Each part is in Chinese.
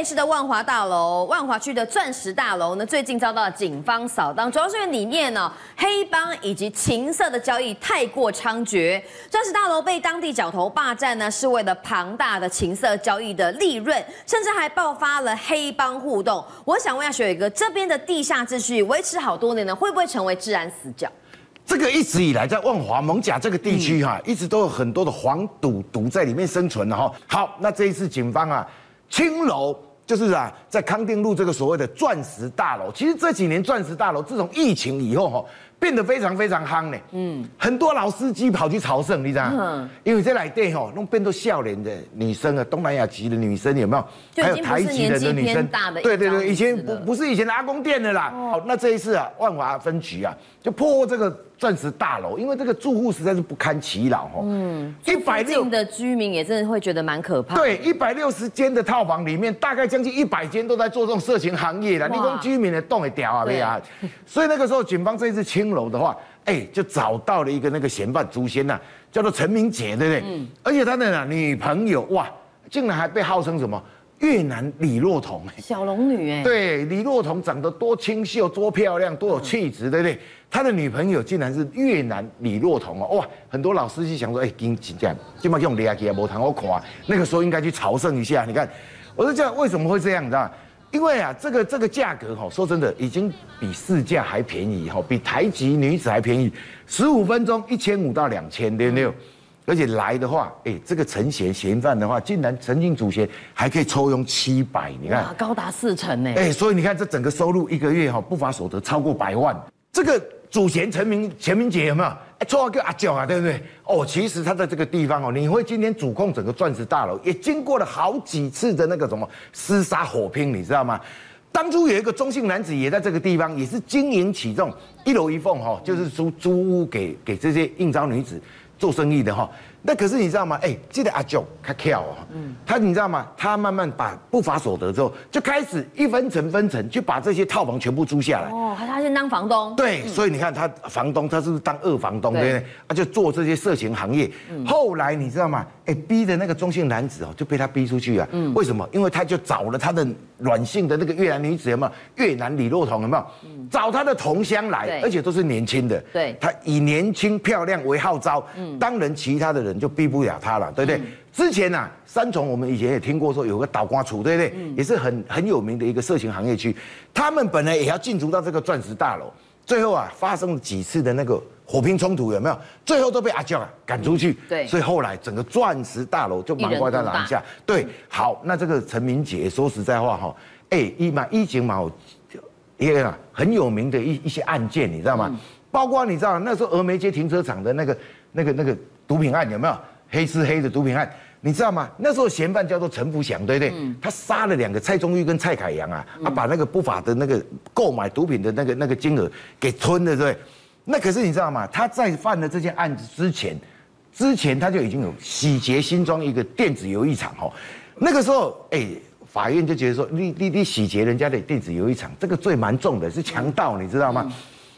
北市的万华大楼，万华区的钻石大楼呢，最近遭到警方扫荡，主要是因为里面呢，黑帮以及情色的交易太过猖獗。钻石大楼被当地角头霸占呢，是为了庞大的情色交易的利润，甚至还爆发了黑帮互动。我想问一下学伟哥，这边的地下秩序维持好多年呢，会不会成为治安死角？这个一直以来在万华艋舺这个地区哈，一直都有很多的黄赌毒在里面生存的哈。好，那这一次警方啊，青楼就是啊，在康定路这个所谓的钻石大楼，其实这几年钻石大楼自从疫情以后哈，变得非常非常夯呢。嗯，很多老司机跑去朝圣，你知道吗？嗯，因为这来电哈，弄变都笑脸的女生啊，东南亚籍的女生有没有？还有台籍的女生。对对对，以前不不是以前的阿公店的啦。好，那这一次啊，万华分局啊，就破获这个。钻石大楼，因为这个住户实在是不堪其扰哈。嗯，一百六的居民也真的会觉得蛮可怕。对，一百六十间的套房里面，大概将近一百间都在做这种色情行业的。哇你说居民的动也屌啊，对啊。所以那个时候，警方这一次清楼的话，哎，就找到了一个那个嫌犯祖先呐，叫做陈明杰，对不对？嗯。而且他的女朋友哇，竟然还被号称什么？越南李若彤，小龙女哎，对，李若彤长得多清秀、多漂亮、多有气质，对不对？他的女朋友竟然是越南李若彤哦，哇！很多老司机想说，哎，跟这样，今麦这种厉害起来，无谈我看。那个时候应该去朝圣一下。你看，我就这样为什么会这样？你知道吗？因为啊，这个这个价格哈，说真的，已经比市价还便宜哈，比台籍女子还便宜，十五分钟一千五到两千六六。而且来的话，哎，这个陈贤嫌犯的话，竟然陈姓祖先还可以抽佣七百，你看，高达四成呢。哎，所以你看这整个收入一个月哈，不法所得超过百万。这个祖先陈明陈明杰有没有？哎，绰号叫阿娇啊，对不对？哦，其实他在这个地方哦，你会今天主控整个钻石大楼，也经过了好几次的那个什么厮杀火拼，你知道吗？当初有一个中性男子也在这个地方，也是经营起这种一楼一凤哈，就是租租屋给给这些应召女子。做生意的哈，那可是你知道吗？哎，记得阿舅他跳哦，嗯，他你知道吗？他慢慢把不法所得之后，就开始一分成分成，就把这些套房全部租下来。哦，他先当房东。对，所以你看他房东，他是不是当二房东？对不对？他就做这些色情行业。后来你知道吗？哎，逼的那个中性男子哦，就被他逼出去啊。嗯，为什么？因为他就找了他的软性的那个越南女子，有没有？越南李若彤有没有？找他的同乡来，而且都是年轻的。对，他以年轻漂亮为号召。嗯。当然，其他的人就逼不了他了，对不对？嗯、之前啊，三重我们以前也听过说有个倒瓜处，对不对？嗯、也是很很有名的一个色情行业区。他们本来也要进驻到这个钻石大楼，最后啊，发生了几次的那个火拼冲突，有没有？最后都被阿娇啊赶出去。对，所以后来整个钻石大楼就忙怪在拿下。对，好，那这个陈明杰说实在话哈，哎，一嘛一警嘛，一个很有名的一一些案件，你知道吗？嗯、包括你知道那时候峨眉街停车场的那个。那个那个毒品案有没有黑吃黑的毒品案？你知道吗？那时候嫌犯叫做陈福祥，对不对？嗯、他杀了两个蔡宗玉跟蔡凯阳啊，他、嗯、把那个不法的那个购买毒品的那个那个金额给吞了，对不对？那可是你知道吗？他在犯了这件案子之前，之前他就已经有洗劫新庄一个电子游艺场哦。那个时候，哎，法院就觉得说，你你你洗劫人家的电子游艺场，这个罪蛮重的，是强盗，你知道吗？嗯、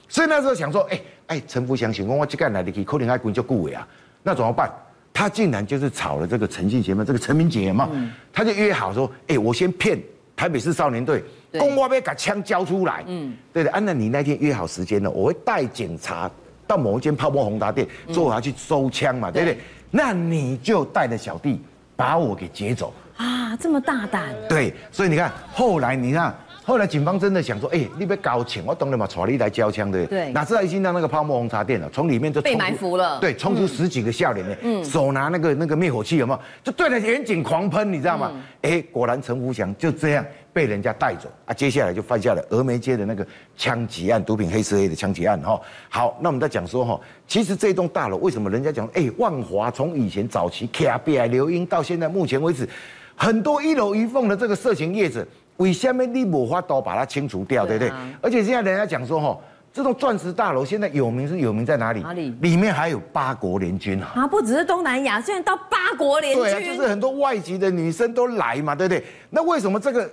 所以那时候想说，哎。哎，陈福祥想讲，我这个来的可能还滚就顾尾啊，那怎么办？他竟然就是炒了这个陈姓嫌犯，这个陈明杰嘛，嗯、他就约好说，哎，我先骗台北市少年队，公我要把枪交出来，嗯，对的，按照你那天约好时间呢，我会带警察到某一间泡沫红茶店，说我要去收枪嘛，对不对？对，那你就带着小弟把我给劫走啊，这么大胆？对，所以你看后来你看。后来警方真的想说，哎、欸，你别搞钱，我懂了嘛，带你来交枪的。对，哪知道一进到那个泡沫红茶店了，从里面就被埋伏了。对，冲出十几个笑脸的，嗯，手拿那个那个灭火器，有没有？就对着员警狂喷，你知道吗？哎、嗯欸，果然陈福祥就这样被人家带走啊。接下来就犯下了峨眉街的那个枪击案，毒品黑吃黑的枪击案。哈，好，那我们再讲说哈，其实这栋大楼为什么人家讲，哎、欸，万华从以前早期 K B I 刘英到现在目前为止，很多一楼一凤的这个色情业者。为什么你无法都把它清除掉，对不对？而且现在人家讲说，哈，这栋钻石大楼现在有名是有名在哪里？哪里？里面还有八国联军啊！不只是东南亚，现在到八国联军。对啊，就是很多外籍的女生都来嘛，对不对？那为什么这个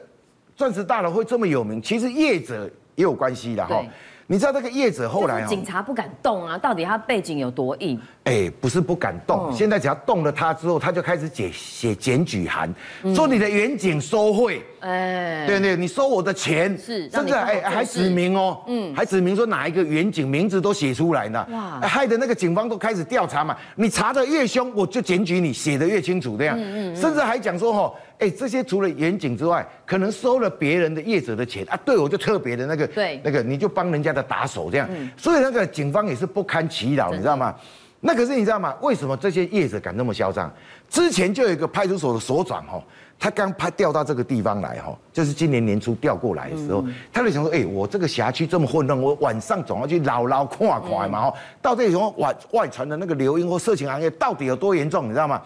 钻石大楼会这么有名？其实业者也有关系的哈。你知道这个业者后来警察不敢动啊，到底他背景有多硬？哎，不是不敢动，现在只要动了他之后，他就开始写写检举函，说你的远景收贿，哎，对对，你收我的钱，是，甚至哎还指名哦，嗯，还指明说哪一个远景名字都写出来呢，哇，害得那个警方都开始调查嘛，你查的越凶，我就检举你，写的越清楚这样，嗯嗯，甚至还讲说哈，哎，这些除了远景之外，可能收了别人的业者的钱啊，对我就特别的那个，对，那个你就帮人家的打手这样，所以那个警方也是不堪其扰，你知道吗？那可是你知道吗？为什么这些业者敢那么嚣张？之前就有一个派出所的所长哈，他刚派调到这个地方来哈，就是今年年初调过来的时候，他就想说，哎，我这个辖区这么混乱，我晚上总要去捞捞看看嘛哈，到底什么外外传的那个流音或色情行业到底有多严重？你知道吗？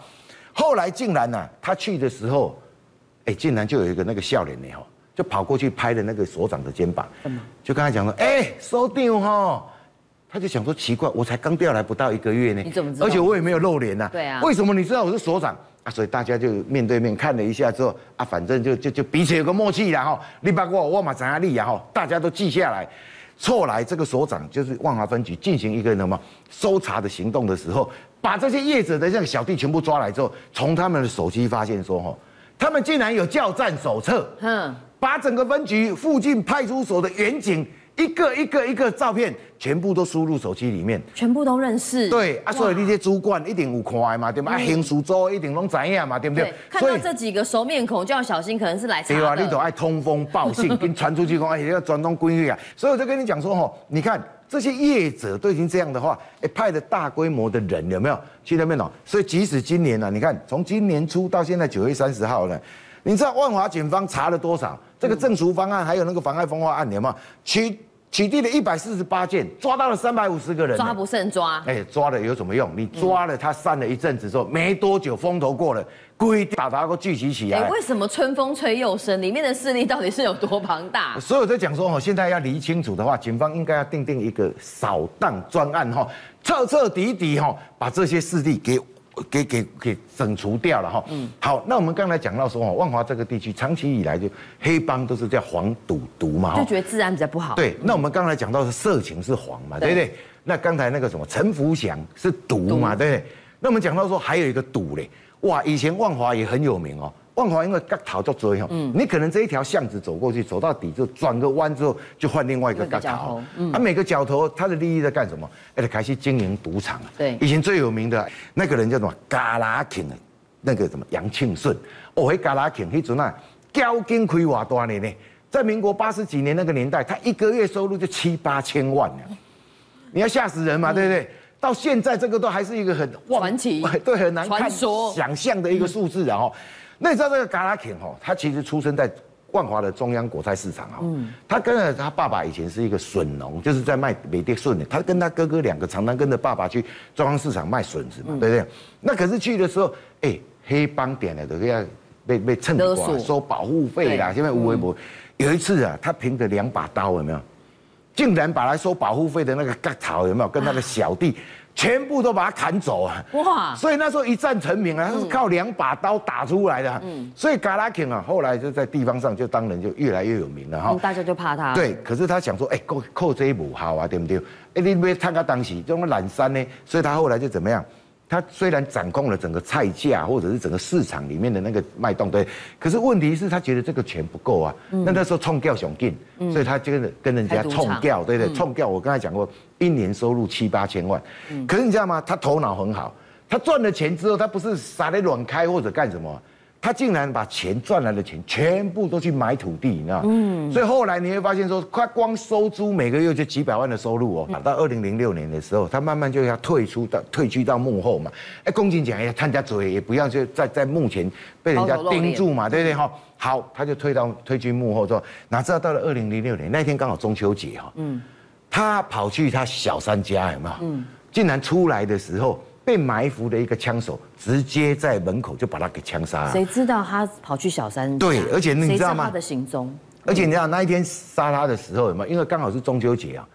后来竟然呢，他去的时候，哎，竟然就有一个那个笑脸呢哈，就跑过去拍了那个所长的肩膀，就跟他讲说，哎，收掉哈。他就想说奇怪，我才刚调来不到一个月呢，你怎么知道？而且我也没有露脸呐。对啊。为什么你知道我是所长啊？所以大家就面对面看了一下之后啊，反正就就就彼此有个默契然后你把我我马张力呀哈大家都记下来。后来这个所长就是万华分局进行一个什么搜查的行动的时候，把这些业者的这个小弟全部抓来之后，从他们的手机发现说哈，他们竟然有叫战手册，嗯，把整个分局附近派出所的员警。一个一个一个照片，全部都输入手机里面，全部都认识。对啊，所以那些主管一定有看嘛，对吧？啊，行事做一定拢知影嘛，对不对？看到这几个熟面孔就要小心，可能是来查的。对啊，你都爱通风报信，跟传出去讲，哎，要转动规律啊。所以我就跟你讲说，吼，你看这些业者都已经这样的话，哎，派了大规模的人有没有去那边哦？所以即使今年呢，你看从今年初到现在九月三十号呢，你知道万华警方查了多少？这个证除方案还有那个妨碍风化案，有没有？取取缔了一百四十八件，抓到了三百五十个人，抓不胜抓。哎，抓了有什么用？你抓了他散了一阵子之后，没多久风头过了，故意把他给聚集起来。哎，为什么春风吹又生？里面的势力到底是有多庞大？所以我在讲说，哈，现在要理清楚的话，警方应该要订定一个扫荡专案，哈，彻彻底底，哈，把这些势力给。给给给整除掉了哈，嗯，好，那我们刚才讲到说，万华这个地区长期以来就黑帮都是叫黄赌毒嘛，就觉得治安比较不好。对，那我们刚才讲到是色情是黄嘛，对不对？那刚才那个什么陈福祥是毒嘛，对不对？那我们讲到说还有一个赌嘞，哇，以前万华也很有名哦。万华因为割头做多哈，嗯，你可能这一条巷子走过去，走到底就转个弯之后，就换另外一个割头，嗯，啊，每个角头他的利益在干什么？哎，开始经营赌场啊，对，以前最有名的那个人叫什么？嘎拉庆的，那个什么杨庆顺，哦，嘿，嘎拉庆，那阵啊，交金亏瓦多年呢，在民国八十几年那个年代，他一个月收入就七八千万呢，你要吓死人嘛，对不对？到现在这个都还是一个很传奇，对，很难看想象的一个数字，然后。那你知道这个嘎拉肯哈，他其实出生在万华的中央果菜市场哈，嗯，他跟着他爸爸以前是一个笋农，就是在卖美的笋的，他跟他哥哥两个常常跟着爸爸去中央市场卖笋子嘛，对不对？那可是去的时候，哎，黑帮点了都要被被趁机收保护费啦，现在无微博。有一次啊，他凭着两把刀有没有，竟然把他收保护费的那个割草有没有，跟他的小弟。全部都把他砍走啊！哇！所以那时候一战成名啊，他是靠两把刀打出来的。嗯，所以嘎拉肯啊，后来就在地方上就当然就越来越有名了哈。大家就怕他。对，可是他想说，哎，扣扣这一步好啊，对不对？哎，你别看他当时这种懒散呢，所以他后来就怎么样？他虽然掌控了整个菜价或者是整个市场里面的那个脉动，对，可是问题是，他觉得这个钱不够啊。那那时候冲掉想进，所以他就跟跟人家冲掉，对对，冲掉。我刚才讲过，一年收入七八千万。可是你知道吗？他头脑很好，他赚了钱之后，他不是傻的乱开或者干什么。他竟然把钱赚来的钱全部都去买土地，你知道吗？嗯，所以后来你会发现说，他光收租每个月就几百万的收入哦。到二零零六年的时候，他慢慢就要退出到退居到幕后嘛。哎，公斤讲，哎，看人家嘴也不要就在在幕前被人家盯住嘛，对不对哈？好，他就退到退居幕后之后，哪知道到了二零零六年那天刚好中秋节哈，嗯，他跑去他小三家有没有？嗯，竟然出来的时候。被埋伏的一个枪手，直接在门口就把他给枪杀了。谁知道他跑去小三？对，而且你知道吗？他的行踪。而且你知道那一天杀他的时候有没有？因为刚好是中秋节啊，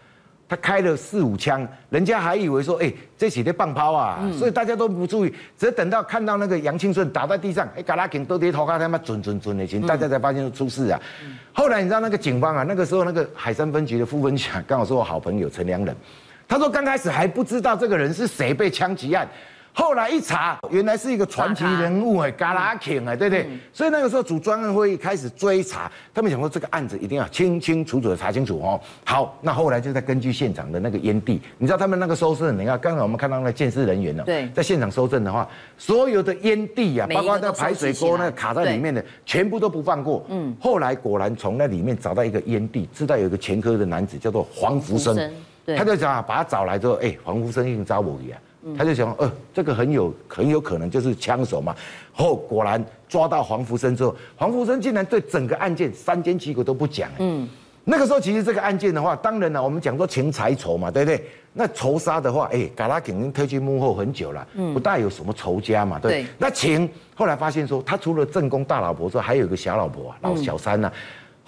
他开了四五枪，人家还以为说，哎，这几天棒炮啊，所以大家都不注意，只等到看到那个杨庆顺倒在地上，哎，嘎拉肯都跌头卡他妈准准准的行，大家才发现出事啊。后来你知道那个警方啊，那个时候那个海山分局的副分局刚好是我好朋友陈良仁，他说刚开始还不知道这个人是谁被枪击案。后来一查，原来是一个传奇人物哎，嘎拉肯哎，对不对？所以那个时候组专案会议开始追查，他们想说这个案子一定要清清楚楚的查清楚哦。好，那后来就在根据现场的那个烟蒂，你知道他们那个搜证，你看刚才我们看到那个鉴识人员呢，对，在现场收证的话，所有的烟蒂啊，包括那个排水沟那个卡在里面的，全部都不放过。嗯，后来果然从那里面找到一个烟蒂，知道有一个前科的男子叫做黄福生，他就想把他找来之后，哎，黄福生已经招我去啊。他就想，呃，这个很有很有可能就是枪手嘛。后果然抓到黄福生之后，黄福生竟然对整个案件三缄其口都不讲。嗯，那个时候其实这个案件的话，当然了，我们讲说情财仇嘛，对不对？那仇杀的话，哎，嘎拉肯定退居幕后很久了，不大有什么仇家嘛，对。那情后来发现说，他除了正宫大老婆之外，还有一个小老婆啊，老小三呢，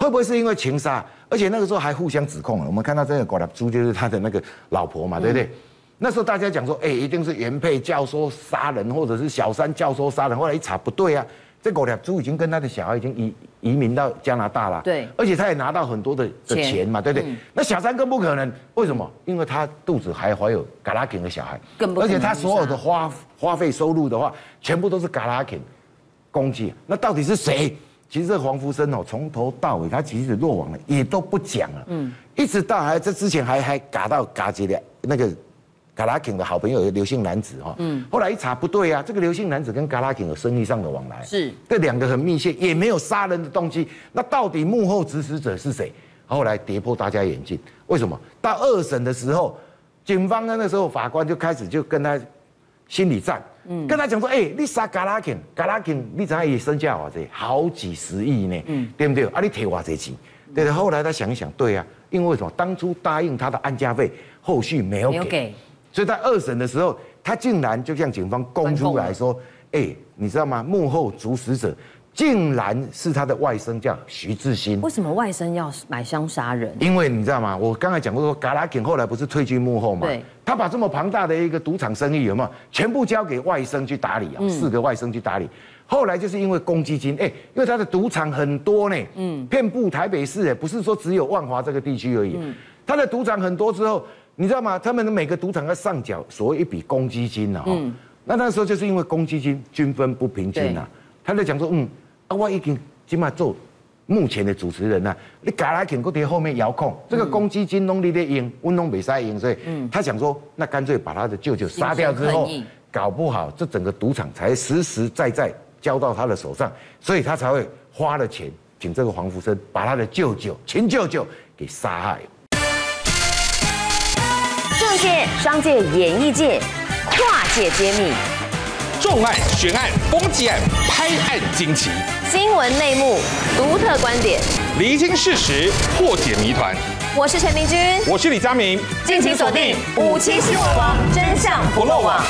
会不会是因为情杀？而且那个时候还互相指控了。我们看到这个狗 lap 猪就是他的那个老婆嘛，对不对？那时候大家讲说，哎，一定是原配教唆杀人，或者是小三教唆杀人。后来一查不对啊，这狗俩猪已经跟他的小孩已经移移民到加拿大了。对，而且他也拿到很多的的钱嘛，对不对？那小三更不可能，为什么？因为他肚子还怀有嘎拉肯的小孩，更不可能。而且他所有的花花费收入的话，全部都是嘎拉肯公祭。那到底是谁？其实这黄福生哦，从头到尾他其实落网了，也都不讲了。嗯，一直到还这之前还还嘎到嘎吉的那个。嘎拉肯的好朋友刘姓男子哈，嗯，后来一查不对啊，这个刘姓男子跟嘎拉肯有生意上的往来，是这两个很密切，也没有杀人的动机，那到底幕后指使者是谁？后来跌破大家眼镜，为什么？到二审的时候，警方呢那时候法官就开始就跟他心理战，嗯，跟他讲说，哎、欸，你杀嘎拉肯，嘎拉肯你怎样也身价哇这好几十亿呢，嗯，对不对？啊，你提哇这钱，对的。后来他想一想，对啊，因为什么？当初答应他的安家费，后续没有给。所以在二审的时候，他竟然就向警方供出来说：“哎，你知道吗？幕后主使者竟然是他的外甥，叫徐志新。为什么外甥要买枪杀人？因为你知道吗？我刚才讲过说，嘎拉肯后来不是退居幕后嘛？对。他把这么庞大的一个赌场生意有没有全部交给外甥去打理啊？四个外甥去打理。后来就是因为公积金，哎，因为他的赌场很多呢，嗯，遍布台北市，哎，不是说只有万华这个地区而已。嗯。他的赌场很多之后。你知道吗？他们的每个赌场要上缴所谓一笔公积金呢，嗯，那那时候就是因为公积金均分不平均呐，他就讲说，嗯，啊，我已经起码做目前的主持人呐，你嘎来肯搁在后面遥控，这个公积金拢你在用，我拢没在用，所以，嗯，他想说，那干脆把他的舅舅杀掉之后，搞不好这整个赌场才实实在在交到他的手上，所以他才会花了钱请这个黄福生把他的舅舅亲舅舅给杀害。政界、商界、演艺界，跨界揭秘，重案、悬案、攻击案、拍案惊奇，新闻内幕、独特观点，厘清事实，破解谜团。我是陈明君，我是李佳明，敬请锁定《五七新闻网》，真相不漏网。